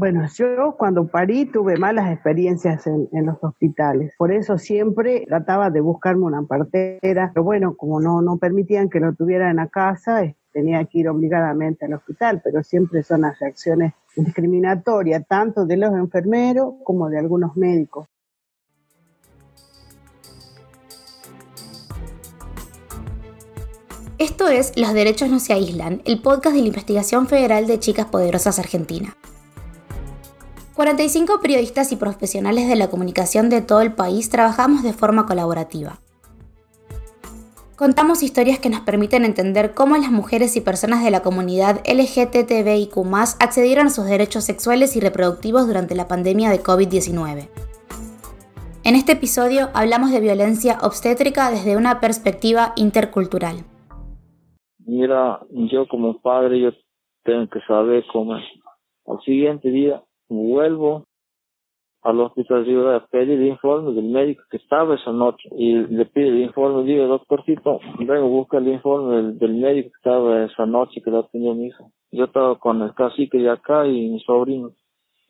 Bueno, yo cuando parí tuve malas experiencias en, los hospitales, por eso siempre trataba de buscarme una partera, pero bueno, como no, no permitían que lo tuviera en la casa, tenía que ir obligadamente al hospital, pero siempre son las reacciones discriminatorias, tanto de los enfermeros como de algunos médicos. Esto es Los Derechos No Se Aíslan, el podcast de la Investigación Federal de Chicas Poderosas Argentina. 45 periodistas y profesionales de la comunicación de todo el país trabajamos de forma colaborativa. Contamos historias que nos permiten entender cómo las mujeres y personas de la comunidad LGTBIQ accedieron a sus derechos sexuales y reproductivos durante la pandemia de COVID-19. En este episodio hablamos de violencia obstétrica desde una perspectiva intercultural. Mira, yo como padre yo tengo que saber cómo al siguiente día vuelvo al hospital de a pedir el informe del médico que estaba esa noche y le pide el informe, digo, doctorcito, vengo, busca el informe del, médico que estaba esa noche que lo tenía mi hijo. Yo estaba con el cacique de acá y mi sobrino.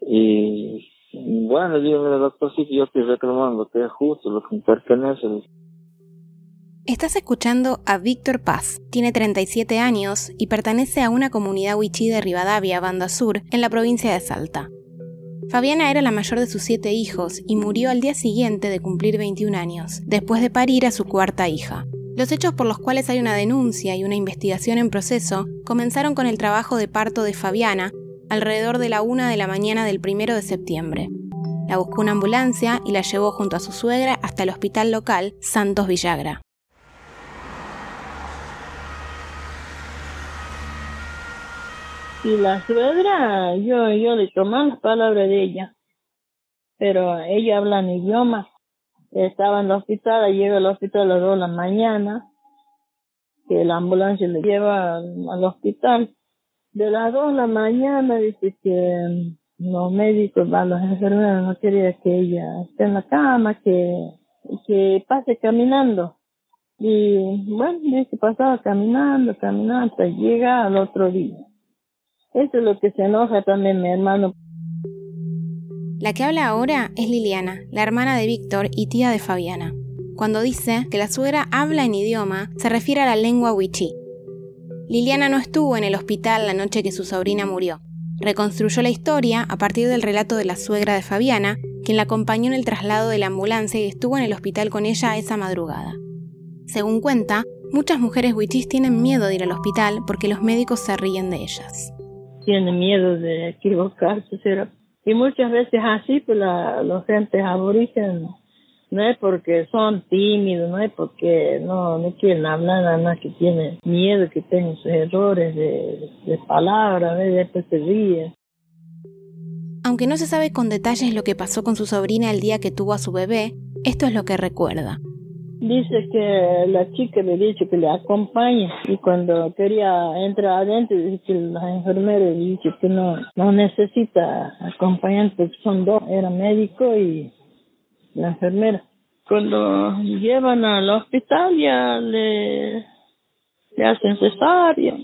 Y bueno, digo, mira, doctorcito, yo estoy reclamando que es justo, lo que me pertenece. Estás escuchando a Víctor Paz. Tiene 37 años y pertenece a una comunidad wichí de Rivadavia, Banda Sur, en la provincia de Salta. Fabiana era la mayor de sus siete hijos y murió al día siguiente de cumplir 21 años, después de parir a su cuarta hija. Los hechos por los cuales hay una denuncia y una investigación en proceso comenzaron con el trabajo de parto de Fabiana alrededor de la una de la mañana del primero de septiembre. La buscó una ambulancia y la llevó junto a su suegra hasta el hospital local Santos Villagra. Y la suegra, yo, yo le tomé las palabras de ella, pero ella habla en idioma. Estaba en el hospital, llega al hospital a las dos de la mañana, que la ambulancia le lleva al, hospital. De las dos de la mañana dice que los médicos, los enfermeros no querían que ella esté en la cama, que, que pase caminando. Y bueno, dice, pasaba caminando, caminando, hasta llega al otro día. Eso es lo que se enoja también mi hermano. La que habla ahora es Liliana, la hermana de Víctor y tía de Fabiana. Cuando dice que la suegra habla en idioma, se refiere a la lengua wichí. Liliana no estuvo en el hospital la noche que su sobrina murió. Reconstruyó la historia a partir del relato de la suegra de Fabiana, quien la acompañó en el traslado de la ambulancia y estuvo en el hospital con ella esa madrugada. Según cuenta, muchas mujeres wichís tienen miedo de ir al hospital porque los médicos se ríen de ellas tiene miedo de equivocarse. Y muchas veces así, pues la, los gentes aborígenes no es porque son tímidos, no es porque no, no quieren hablar, nada más que tienen miedo, que tienen sus errores de, de palabras, de después se ríen. Aunque no se sabe con detalles lo que pasó con su sobrina el día que tuvo a su bebé, esto es lo que recuerda. Dice que la chica le dice que le acompañe y cuando quería entrar adentro dice que la enfermera dice que no, no necesita acompañante, son dos, era médico y la enfermera. Cuando llevan al hospital ya le, le hacen cesárea.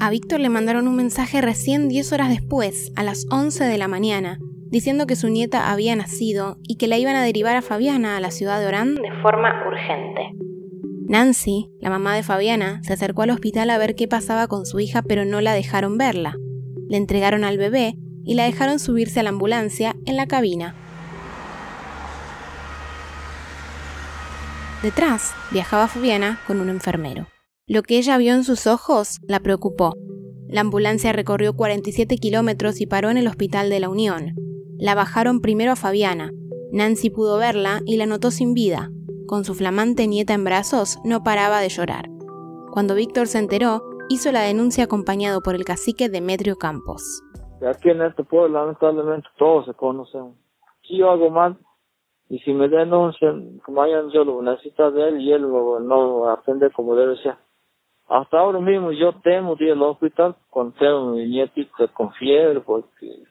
A Víctor le mandaron un mensaje recién 10 horas después, a las 11 de la mañana, diciendo que su nieta había nacido y que la iban a derivar a Fabiana a la ciudad de Orán de forma urgente. Nancy, la mamá de Fabiana, se acercó al hospital a ver qué pasaba con su hija, pero no la dejaron verla. Le entregaron al bebé y la dejaron subirse a la ambulancia en la cabina. Detrás viajaba Fabiana con un enfermero. Lo que ella vio en sus ojos la preocupó. La ambulancia recorrió 47 kilómetros y paró en el Hospital de la Unión. La bajaron primero a Fabiana. Nancy pudo verla y la notó sin vida. Con su flamante nieta en brazos, no paraba de llorar. Cuando Víctor se enteró, hizo la denuncia acompañado por el cacique Demetrio Campos. Aquí en este pueblo, lamentablemente, todos se conocen. Si yo hago mal, y si me denuncian, como hayan yo lo necesito de él y él no aprende como debe ser. Hasta ahora mismo yo temo ir al hospital con mi nietito con fiebre porque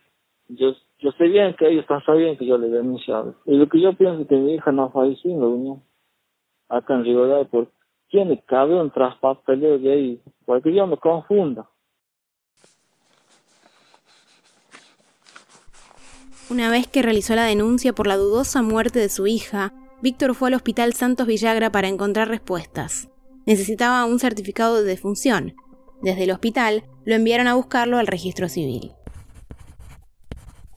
yo yo sé bien que ellos están sabiendo que yo le he denunciado. Y lo que yo pienso es que mi hija no ha fallecido, ¿no? Acá en Rivadavia, porque tiene cabe un traspapeleo de ahí, porque yo me confunda. Una vez que realizó la denuncia por la dudosa muerte de su hija, Víctor fue al Hospital Santos Villagra para encontrar respuestas. Necesitaba un certificado de defunción. Desde el hospital lo enviaron a buscarlo al registro civil.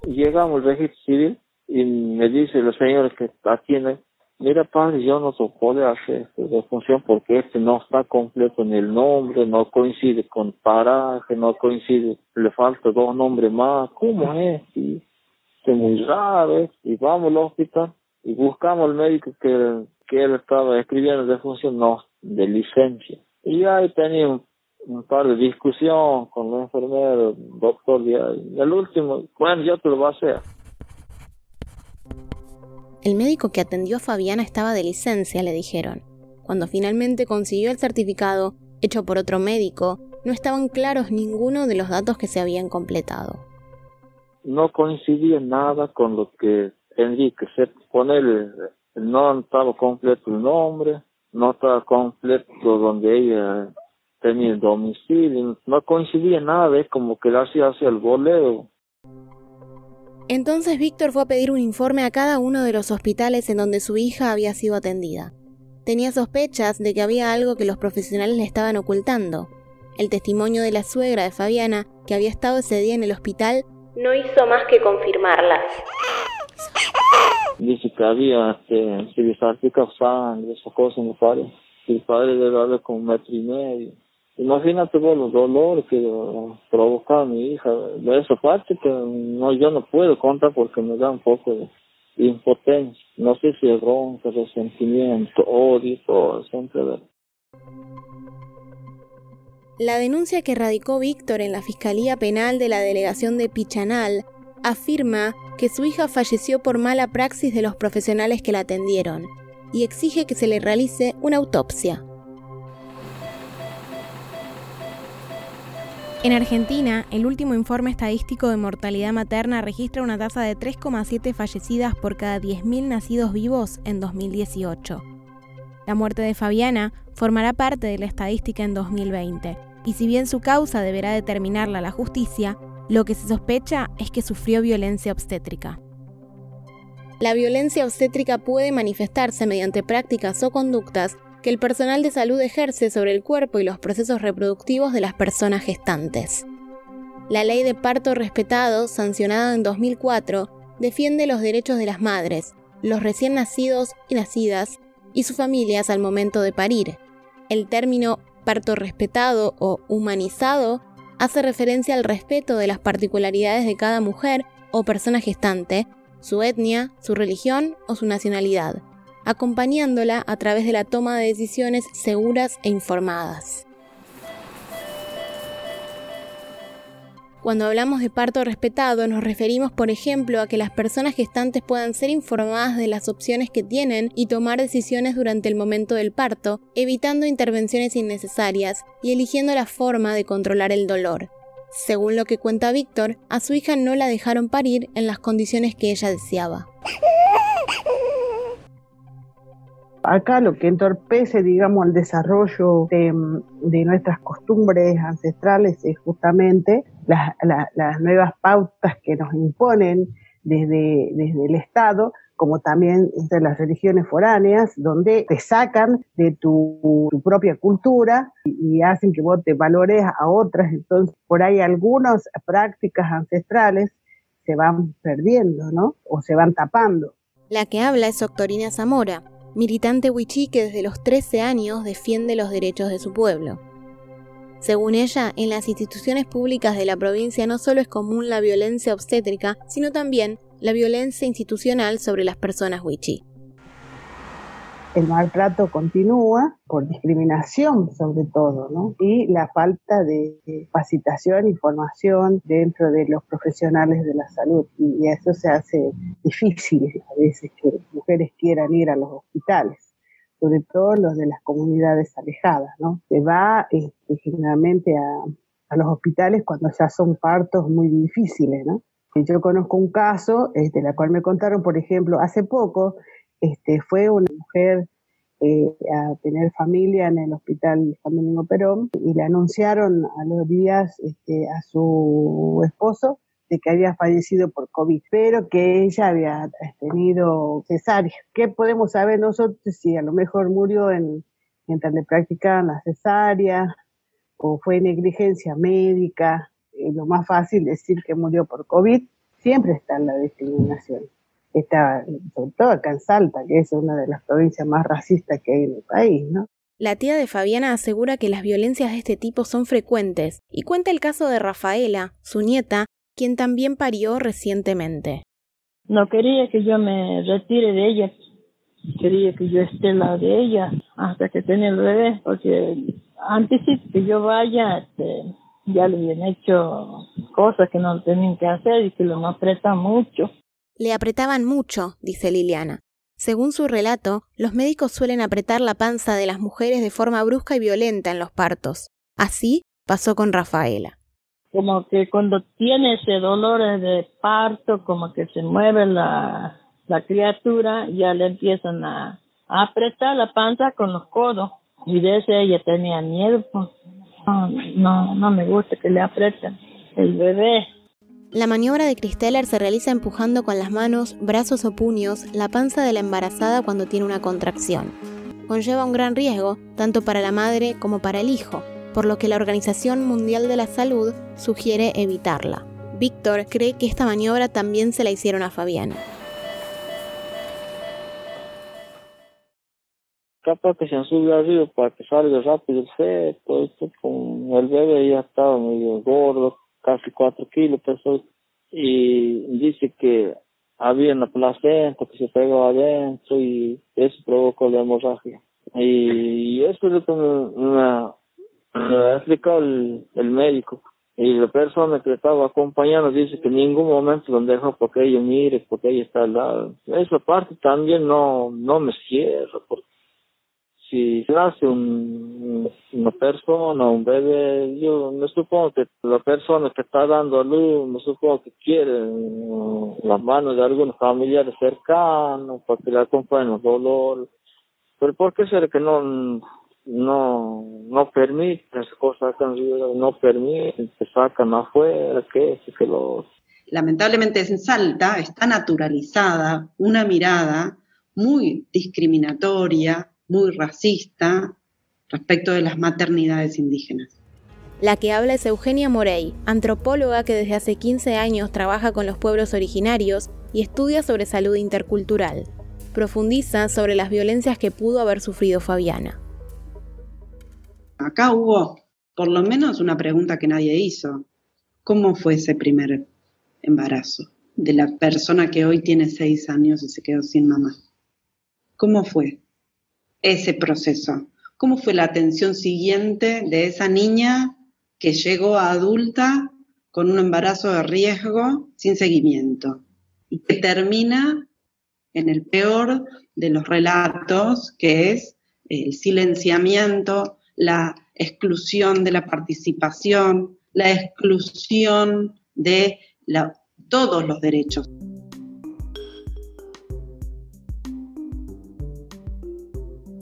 Llegamos al registro civil y me dice los señores que atienden, mira padre, yo no se puedo hacer de función porque este no está completo en el nombre, no coincide con paraje, no coincide, le falta dos nombres más, ¿cómo es? Y, es muy raro, y vamos al hospital y buscamos al médico que, que él estaba escribiendo de función, no, de licencia. Y ahí tenía par de discusión con los enfermeros, doctor, y el último, bueno, yo te lo voy a hacer. El médico que atendió a Fabiana estaba de licencia, le dijeron. Cuando finalmente consiguió el certificado, hecho por otro médico, no estaban claros ninguno de los datos que se habían completado. No coincidía nada con lo que Enrique se ponerle, no estaba completo el nombre, no estaba completo donde ella tenía el domicilio, no coincidía nada, es como que hacía hacia el boleo. Entonces Víctor fue a pedir un informe a cada uno de los hospitales en donde su hija había sido atendida. Tenía sospechas de que había algo que los profesionales le estaban ocultando. El testimonio de la suegra de Fabiana, que había estado ese día en el hospital, no hizo más que confirmarlas. Dice que había este, sangre, esas cosas en el padre. El padre debe haber como un metro y medio. Imagínate vos los dolores que provocaba mi hija. De esa parte que no, yo no puedo contar porque me da un poco de impotencia. No sé si es ronca, resentimiento, odio, todo, siempre La denuncia que radicó Víctor en la Fiscalía Penal de la Delegación de Pichanal afirma que su hija falleció por mala praxis de los profesionales que la atendieron y exige que se le realice una autopsia. En Argentina, el último informe estadístico de mortalidad materna registra una tasa de 3,7 fallecidas por cada 10.000 nacidos vivos en 2018. La muerte de Fabiana formará parte de la estadística en 2020, y si bien su causa deberá determinarla la justicia, lo que se sospecha es que sufrió violencia obstétrica. La violencia obstétrica puede manifestarse mediante prácticas o conductas que el personal de salud ejerce sobre el cuerpo y los procesos reproductivos de las personas gestantes. La ley de parto respetado, sancionada en 2004, defiende los derechos de las madres, los recién nacidos y nacidas y sus familias al momento de parir. El término parto respetado o humanizado hace referencia al respeto de las particularidades de cada mujer o persona gestante, su etnia, su religión o su nacionalidad, acompañándola a través de la toma de decisiones seguras e informadas. Cuando hablamos de parto respetado nos referimos, por ejemplo, a que las personas gestantes puedan ser informadas de las opciones que tienen y tomar decisiones durante el momento del parto, evitando intervenciones innecesarias y eligiendo la forma de controlar el dolor. Según lo que cuenta Víctor, a su hija no la dejaron parir en las condiciones que ella deseaba. Acá lo que entorpece, digamos, el desarrollo de, nuestras costumbres ancestrales es justamente las nuevas pautas que nos imponen desde, desde el Estado, como también de las religiones foráneas, donde te sacan de tu, propia cultura y, hacen que vos te valores a otras. Entonces, por ahí algunas prácticas ancestrales se van perdiendo, ¿no? O se van tapando. La que habla es Doctorina Zamora, militante wichí que desde los 13 años defiende los derechos de su pueblo. Según ella, en las instituciones públicas de la provincia no solo es común la violencia obstétrica, sino también la violencia institucional sobre las personas wichí el maltrato continúa por discriminación sobre todo, ¿no? Y la falta de capacitación y formación dentro de los profesionales de la salud. Y eso se hace difícil a veces que mujeres quieran ir a los hospitales, sobre todo los de las comunidades alejadas, ¿no? Se va este, generalmente a, a los hospitales cuando ya son partos muy difíciles, ¿no? Yo conozco un caso, este, la cual me contaron, por ejemplo, hace poco, este, fue una mujer eh, a tener familia en el hospital Juan Domingo Perón y le anunciaron a los días este, a su esposo de que había fallecido por COVID, pero que ella había tenido cesárea. ¿Qué podemos saber nosotros si a lo mejor murió en, mientras le practicaban la cesárea o fue negligencia médica? lo más fácil decir que murió por COVID, siempre está la discriminación. Está, sobre todo acá en Salta, que es una de las provincias más racistas que hay en el país, ¿no? La tía de Fabiana asegura que las violencias de este tipo son frecuentes y cuenta el caso de Rafaela, su nieta, quien también parió recientemente. No quería que yo me retire de ella, quería que yo esté al lado de ella hasta que tenga el bebé, porque antes que yo vaya, este, ya le habían hecho cosas que no tenían que hacer y que lo apretan mucho. Le apretaban mucho, dice Liliana. Según su relato, los médicos suelen apretar la panza de las mujeres de forma brusca y violenta en los partos. Así pasó con Rafaela. Como que cuando tiene ese dolor de parto, como que se mueve la, la criatura, ya le empiezan a, apretar la panza con los codos. Y de ese ella tenía miedo, pues no, no, me gusta que le aprieten el bebé. La maniobra de Christeller se realiza empujando con las manos, brazos o puños la panza de la embarazada cuando tiene una contracción. Conlleva un gran riesgo, tanto para la madre como para el hijo, por lo que la Organización Mundial de la Salud sugiere evitarla. Víctor cree que esta maniobra también se la hicieron a Fabián. capaz que se han arriba para que salga rápido el feto, con el bebé ya estaba medio gordo, casi cuatro kilos pesó, y dice que había una placenta que se pegó adentro y eso provocó la hemorragia. Y eso es lo que explicado el, el médico. Y la persona que estaba acompañando dice que en ningún momento lo dejó porque ella mire, porque ella está al lado. Esa parte también no, no me cierra, porque si nace un, una persona, un bebé, yo me supongo que la persona que está dando a luz, me supongo que quiere las manos de algunos familiares cercanos para que le acompañen el dolor. Pero ¿por qué será que no no no permiten esas cosas no permiten, se sacan afuera, que que lo... Lamentablemente en Salta está naturalizada una mirada muy discriminatoria, muy racista respecto de las maternidades indígenas. La que habla es Eugenia Morey, antropóloga que desde hace 15 años trabaja con los pueblos originarios y estudia sobre salud intercultural. Profundiza sobre las violencias que pudo haber sufrido Fabiana. Acá hubo por lo menos una pregunta que nadie hizo. ¿Cómo fue ese primer embarazo de la persona que hoy tiene seis años y se quedó sin mamá? ¿Cómo fue? Ese proceso? ¿Cómo fue la atención siguiente de esa niña que llegó a adulta con un embarazo de riesgo sin seguimiento y que termina en el peor de los relatos, que es el silenciamiento, la exclusión de la participación, la exclusión de todos los derechos.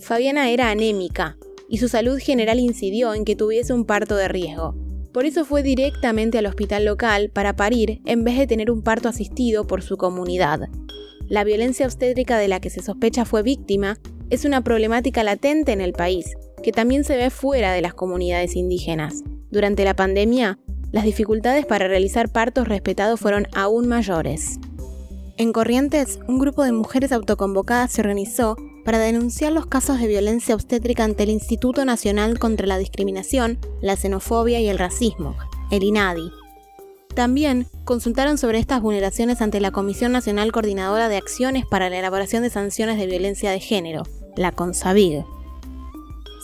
Fabiana era anémica y su salud general incidió en que tuviese un parto de riesgo. Por eso fue directamente al hospital local para parir en vez de tener un parto asistido por su comunidad. La violencia obstétrica de la que se sospecha fue víctima es una problemática latente en el país, que también se ve fuera de las comunidades indígenas. Durante la pandemia, las dificultades para realizar partos respetados fueron aún mayores. En Corrientes, un grupo de mujeres autoconvocadas se organizó para denunciar los casos de violencia obstétrica ante el Instituto Nacional contra la Discriminación, la Xenofobia y el Racismo, el INADI. También consultaron sobre estas vulneraciones ante la Comisión Nacional Coordinadora de Acciones para la Elaboración de Sanciones de Violencia de Género, la CONSAVIG.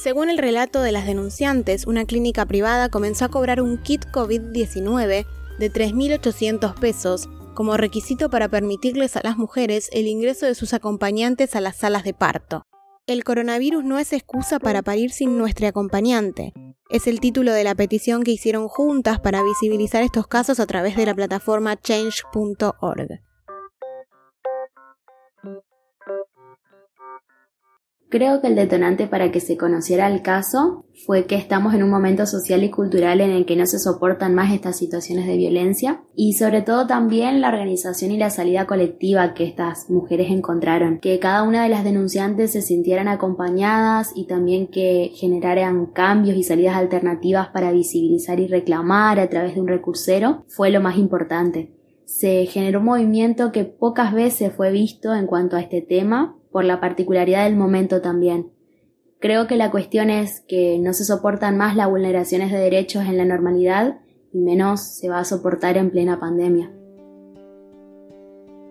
Según el relato de las denunciantes, una clínica privada comenzó a cobrar un kit COVID-19 de 3.800 pesos como requisito para permitirles a las mujeres el ingreso de sus acompañantes a las salas de parto. El coronavirus no es excusa para parir sin nuestra acompañante. Es el título de la petición que hicieron juntas para visibilizar estos casos a través de la plataforma change.org. Creo que el detonante para que se conociera el caso fue que estamos en un momento social y cultural en el que no se soportan más estas situaciones de violencia y sobre todo también la organización y la salida colectiva que estas mujeres encontraron, que cada una de las denunciantes se sintieran acompañadas y también que generaran cambios y salidas alternativas para visibilizar y reclamar a través de un recursero fue lo más importante. Se generó un movimiento que pocas veces fue visto en cuanto a este tema por la particularidad del momento también. Creo que la cuestión es que no se soportan más las vulneraciones de derechos en la normalidad y menos se va a soportar en plena pandemia.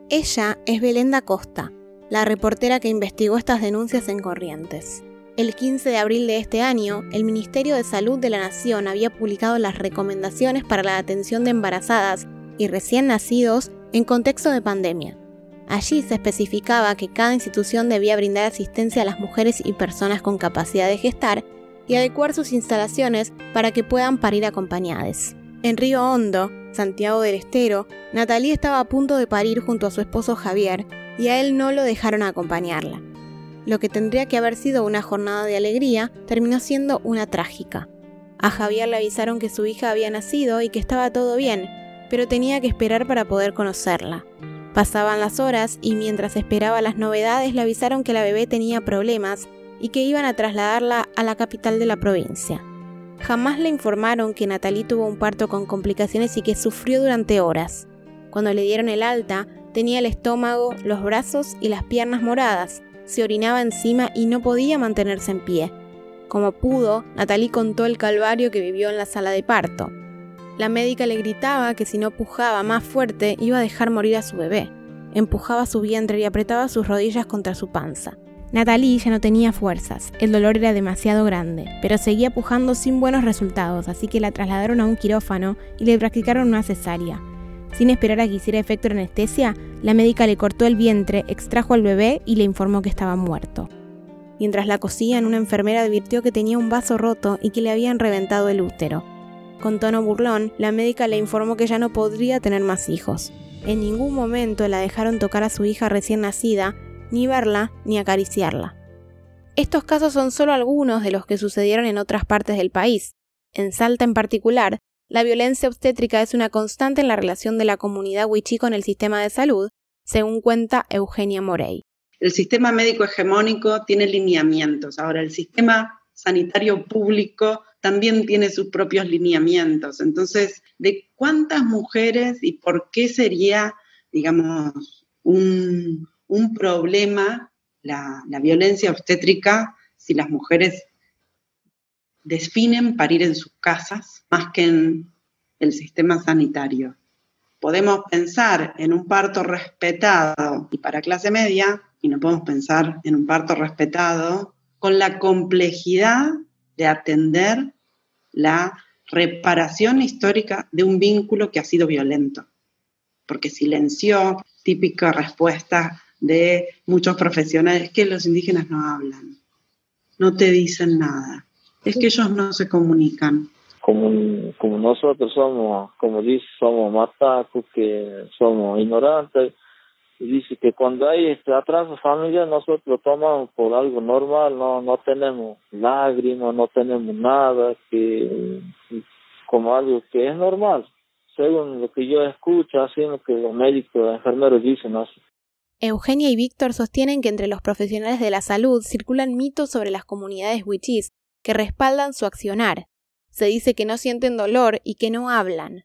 Ella es Belenda Costa, la reportera que investigó estas denuncias en Corrientes. El 15 de abril de este año, el Ministerio de Salud de la Nación había publicado las recomendaciones para la atención de embarazadas y recién nacidos en contexto de pandemia. Allí se especificaba que cada institución debía brindar asistencia a las mujeres y personas con capacidad de gestar y adecuar sus instalaciones para que puedan parir acompañadas. En Río Hondo, Santiago del Estero, Natalie estaba a punto de parir junto a su esposo Javier y a él no lo dejaron acompañarla. Lo que tendría que haber sido una jornada de alegría terminó siendo una trágica. A Javier le avisaron que su hija había nacido y que estaba todo bien, pero tenía que esperar para poder conocerla. Pasaban las horas y mientras esperaba las novedades le avisaron que la bebé tenía problemas y que iban a trasladarla a la capital de la provincia. Jamás le informaron que Natalie tuvo un parto con complicaciones y que sufrió durante horas. Cuando le dieron el alta, tenía el estómago, los brazos y las piernas moradas, se orinaba encima y no podía mantenerse en pie. Como pudo, Natalie contó el calvario que vivió en la sala de parto. La médica le gritaba que si no pujaba más fuerte iba a dejar morir a su bebé. Empujaba su vientre y apretaba sus rodillas contra su panza. Natalie ya no tenía fuerzas, el dolor era demasiado grande, pero seguía pujando sin buenos resultados, así que la trasladaron a un quirófano y le practicaron una cesárea. Sin esperar a que hiciera efecto la anestesia, la médica le cortó el vientre, extrajo al bebé y le informó que estaba muerto. Mientras la cosían, una enfermera advirtió que tenía un vaso roto y que le habían reventado el útero. Con tono burlón, la médica le informó que ya no podría tener más hijos. En ningún momento la dejaron tocar a su hija recién nacida, ni verla, ni acariciarla. Estos casos son solo algunos de los que sucedieron en otras partes del país. En Salta en particular, la violencia obstétrica es una constante en la relación de la comunidad wichí con el sistema de salud, según cuenta Eugenia Morey. El sistema médico hegemónico tiene lineamientos. Ahora, el sistema sanitario público también tiene sus propios lineamientos. Entonces, ¿de cuántas mujeres y por qué sería, digamos, un, problema la, la, violencia obstétrica si las mujeres definen parir en sus casas más que en el sistema sanitario? Podemos pensar en un parto respetado y para clase media, y no podemos pensar en un parto respetado con la complejidad de atender la reparación histórica de un vínculo que ha sido violento, porque silenció, típica respuesta de muchos profesionales, que los indígenas no hablan, no te dicen nada, es que ellos no se comunican. Como, como nosotros somos, como dice, somos que somos ignorantes, y dice que cuando hay este atraso familiar nosotros lo tomamos por algo normal, no no tenemos lágrimas, no tenemos nada, que como algo que es normal, según lo que yo escucho, así lo que los médicos, los enfermeros dicen así. Eugenia y Víctor sostienen que entre los profesionales de la salud circulan mitos sobre las comunidades wichís que respaldan su accionar. Se dice que no sienten dolor y que no hablan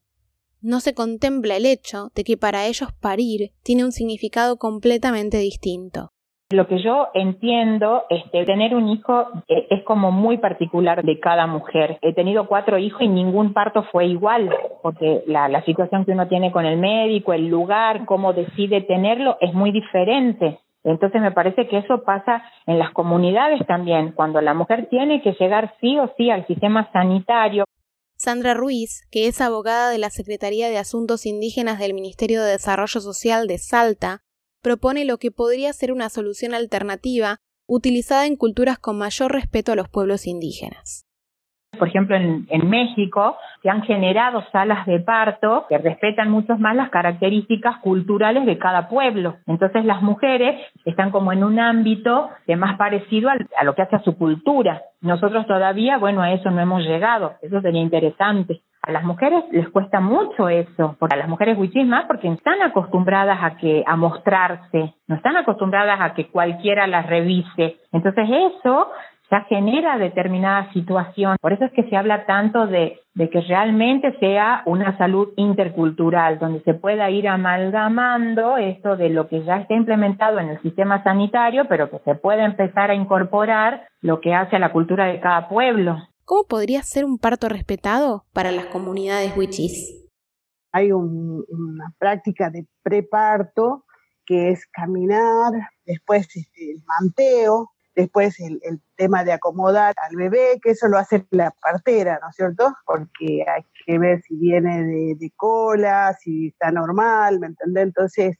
no se contempla el hecho de que para ellos parir tiene un significado completamente distinto. Lo que yo entiendo, este, tener un hijo eh, es como muy particular de cada mujer. He tenido cuatro hijos y ningún parto fue igual, porque la, la situación que uno tiene con el médico, el lugar, cómo decide tenerlo, es muy diferente. Entonces me parece que eso pasa en las comunidades también, cuando la mujer tiene que llegar sí o sí al sistema sanitario. Sandra Ruiz, que es abogada de la Secretaría de Asuntos Indígenas del Ministerio de Desarrollo Social de Salta, propone lo que podría ser una solución alternativa utilizada en culturas con mayor respeto a los pueblos indígenas. Por ejemplo, en, México se han generado salas de parto que respetan mucho más las características culturales de cada pueblo. Entonces las mujeres están como en un ámbito de más parecido a lo que hace a su cultura. Nosotros todavía, bueno, a eso no hemos llegado. Eso sería interesante. A las mujeres les cuesta mucho eso, a las mujeres huichis más porque están acostumbradas a que a mostrarse, no están acostumbradas a que cualquiera las revise. Entonces eso ya genera determinada situación. Por eso es que se habla tanto de, de, que realmente sea una salud intercultural, donde se pueda ir amalgamando esto de lo que ya está implementado en el sistema sanitario, pero que se pueda empezar a incorporar lo que hace a la cultura de cada pueblo. ¿Cómo podría ser un parto respetado para las comunidades wichis? Hay una práctica de preparto que es caminar, después este, el manteo, después el, tema de acomodar al bebé, que eso lo hace la partera, ¿no es cierto? Porque hay que ver si viene de, cola, si está normal, ¿me entendés? Entonces,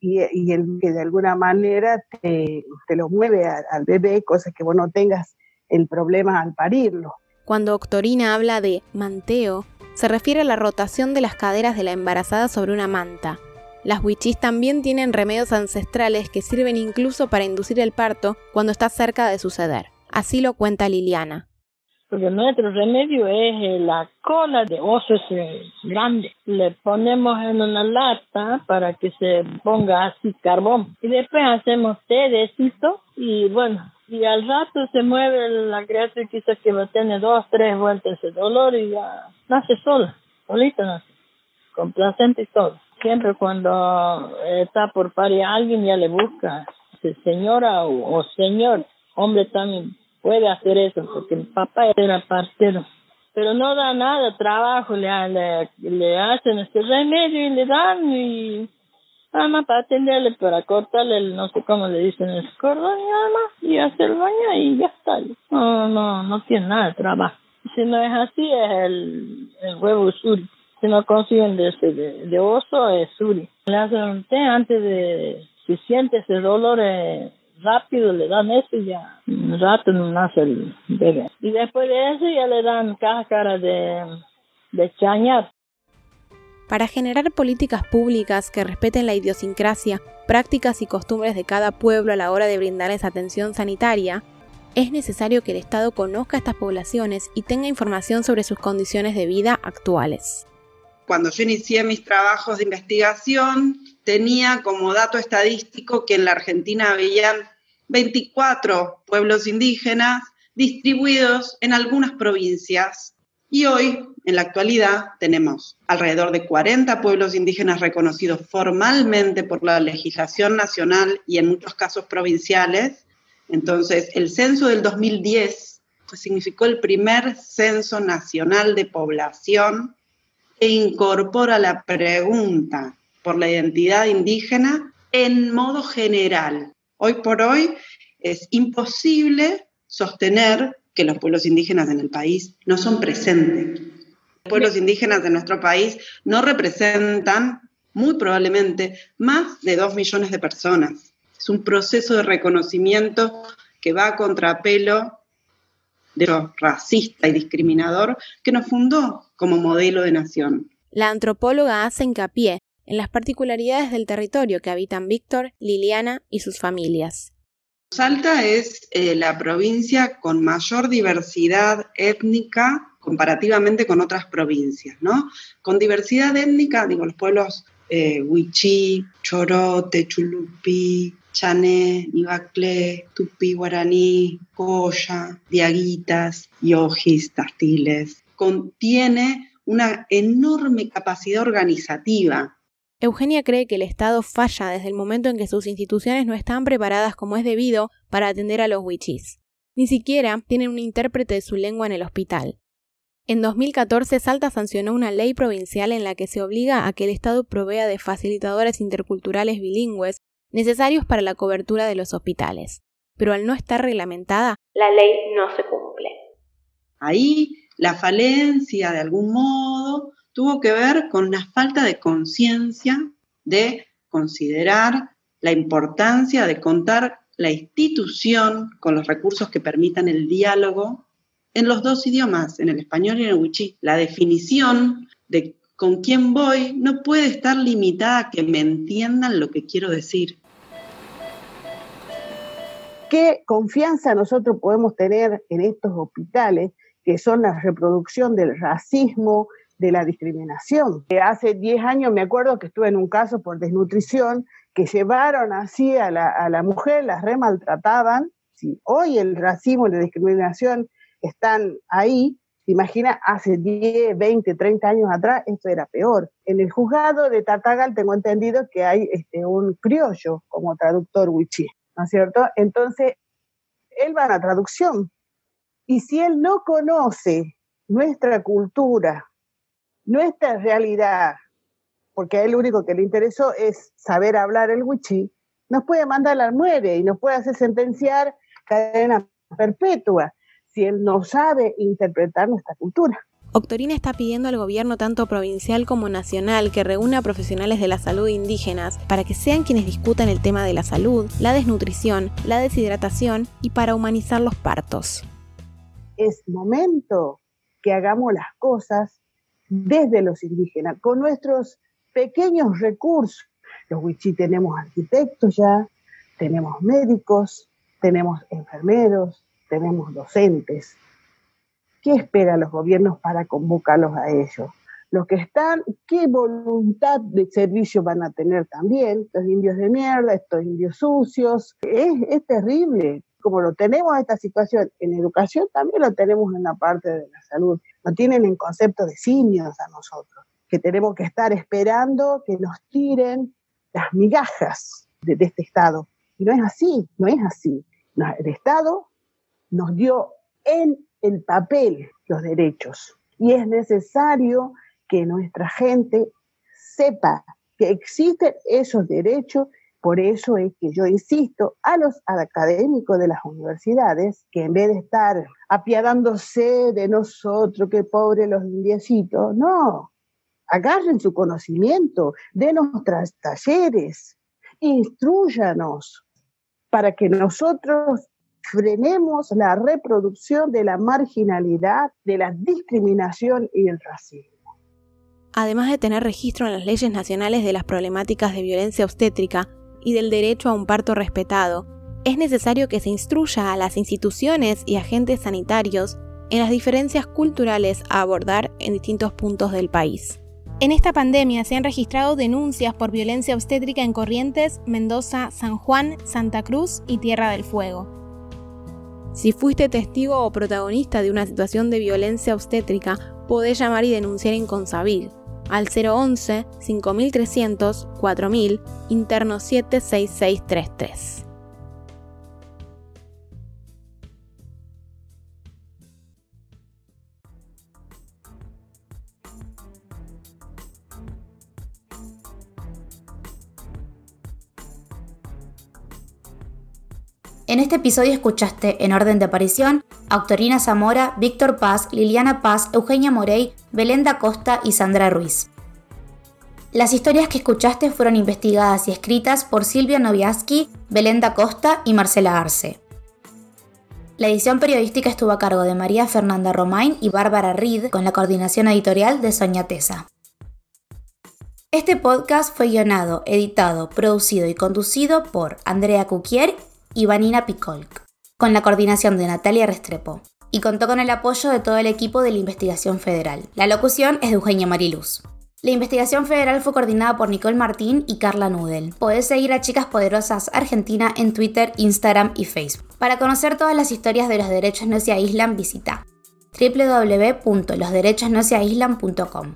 y, el que de alguna manera te, lo mueve al bebé, cosa que vos no tengas el problema al parirlo. Cuando Octorina habla de manteo, se refiere a la rotación de las caderas de la embarazada sobre una manta, las wichis también tienen remedios ancestrales que sirven incluso para inducir el parto cuando está cerca de suceder. Así lo cuenta Liliana. Porque nuestro remedio es eh, la cola de oso grande. Le ponemos en una lata para que se ponga así carbón. Y después hacemos té de y bueno, y al rato se mueve la criatura quizás que va a tener dos, tres vueltas de dolor y ya nace sola, solita nace, con placenta y todo siempre cuando está por parir alguien ya le busca, señora o, señor, hombre también puede hacer eso, porque el papá era partero. Pero no da nada, trabajo, le, le, hacen este remedio y le dan y nada más para atenderle, para cortarle, el, no sé cómo le dicen, el cordón y nada y hacer baño y ya está. No, no, no tiene nada de trabajo. Si no es así, es el, el huevo suri si no consiguen de, de, oso es suri. Le hacen un té antes de, si siente ese dolor eh, rápido, le dan eso y ya un rato no nace el bebé. Y después de eso ya le dan cáscara de, de chañar. Para generar políticas públicas que respeten la idiosincrasia, prácticas y costumbres de cada pueblo a la hora de brindarles atención sanitaria, es necesario que el Estado conozca a estas poblaciones y tenga información sobre sus condiciones de vida actuales cuando yo inicié mis trabajos de investigación, tenía como dato estadístico que en la Argentina habían 24 pueblos indígenas distribuidos en algunas provincias. Y hoy, en la actualidad, tenemos alrededor de 40 pueblos indígenas reconocidos formalmente por la legislación nacional y en muchos casos provinciales. Entonces, el censo del 2010 significó el primer censo nacional de población e incorpora la pregunta por la identidad indígena en modo general. Hoy por hoy es imposible sostener que los pueblos indígenas en el país no son presentes. Los pueblos indígenas de nuestro país no representan muy probablemente más de dos millones de personas. Es un proceso de reconocimiento que va a contrapelo de lo racista y discriminador que nos fundó como modelo de nación. La antropóloga hace hincapié en las particularidades del territorio que habitan Víctor, Liliana y sus familias. Salta es eh, la provincia con mayor diversidad étnica comparativamente con otras provincias, ¿no? Con diversidad étnica, digo, los pueblos eh, Huichí, Chorote, Chulupi, Chané, Ibacle, Tupi, Guaraní, Coya, Diaguitas, Yojis, Tastiles. Contiene una enorme capacidad organizativa. Eugenia cree que el Estado falla desde el momento en que sus instituciones no están preparadas como es debido para atender a los wichis. Ni siquiera tienen un intérprete de su lengua en el hospital. En 2014, Salta sancionó una ley provincial en la que se obliga a que el Estado provea de facilitadores interculturales bilingües necesarios para la cobertura de los hospitales. Pero al no estar reglamentada, la ley no se cumple. Ahí la falencia, de algún modo, tuvo que ver con la falta de conciencia de considerar la importancia de contar la institución con los recursos que permitan el diálogo en los dos idiomas, en el español y en el wichí. La definición de con quién voy no puede estar limitada a que me entiendan lo que quiero decir. ¿Qué confianza nosotros podemos tener en estos hospitales que son la reproducción del racismo, de la discriminación? Hace 10 años me acuerdo que estuve en un caso por desnutrición que llevaron así a la, mujer, la remaltrataban. Si hoy el racismo y la discriminación están ahí, Imagina, hace 10, 20, 30 años atrás esto era peor. En el juzgado de Tatagal tengo entendido que hay este, un criollo como traductor wichí, ¿no es cierto? Entonces, él va a la traducción. Y si él no conoce nuestra cultura, nuestra realidad, porque a él lo único que le interesó es saber hablar el wichí, nos puede mandar al muere y nos puede hacer sentenciar cadena perpetua si él no sabe interpretar nuestra cultura. Octorina está pidiendo al gobierno tanto provincial como nacional que reúna a profesionales de la salud indígenas para que sean quienes discutan el tema de la salud, la desnutrición, la deshidratación y para humanizar los partos. Es momento que hagamos las cosas desde los indígenas, con nuestros pequeños recursos. Los wichí tenemos arquitectos ya, tenemos médicos, tenemos enfermeros, tenemos docentes. ¿Qué esperan los gobiernos para convocarlos a ellos? Los que están, ¿qué voluntad de servicio van a tener también? Estos indios de mierda, estos indios sucios. Es, es terrible. Como lo tenemos esta situación en educación, también lo tenemos en la parte de la salud. No tienen en concepto de simios a nosotros, que tenemos que estar esperando que nos tiren las migajas de, de este Estado. Y no es así, no es así. el Estado nos dio en el papel los derechos y es necesario que nuestra gente sepa que existen esos derechos. Por eso es que yo insisto a los académicos de las universidades que en vez de estar apiadándose de nosotros, que pobres los indiecitos, no, agarren su conocimiento, denos talleres, instruyanos para que nosotros frenemos la reproducción de la marginalidad, de la discriminación y el racismo. Además de tener registro en las leyes nacionales de las problemáticas de violencia obstétrica y del derecho a un parto respetado, es necesario que se instruya a las instituciones y agentes sanitarios en las diferencias culturales a abordar en distintos puntos del país. En esta pandemia se han registrado denuncias por violencia obstétrica en Corrientes, Mendoza, San Juan, Santa Cruz y Tierra del Fuego. Si fuiste testigo o protagonista de una situación de violencia obstétrica, podés llamar y denunciar en Consavil al 011 5300 4000 interno 76633. En este episodio escuchaste, en orden de aparición, a Octorina Zamora, Víctor Paz, Liliana Paz, Eugenia Morey, Belenda Costa y Sandra Ruiz. Las historias que escuchaste fueron investigadas y escritas por Silvia Noviaski, Belenda Costa y Marcela Arce. La edición periodística estuvo a cargo de María Fernanda Romain y Bárbara Reed, con la coordinación editorial de Soña Tesa. Este podcast fue guionado, editado, producido y conducido por Andrea Cuquier y Vanina Picolk, con la coordinación de Natalia Restrepo, y contó con el apoyo de todo el equipo de la investigación federal. La locución es de Eugenia Mariluz. La investigación federal fue coordinada por Nicole Martín y Carla Nudel. Podés seguir a Chicas Poderosas Argentina en Twitter, Instagram y Facebook. Para conocer todas las historias de los derechos no se aíslan, visita www.losderechosnoseaislan.com.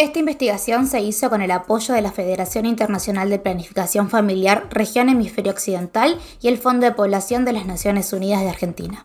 Esta investigación se hizo con el apoyo de la Federación Internacional de Planificación Familiar Región Hemisferio Occidental y el Fondo de Población de las Naciones Unidas de Argentina.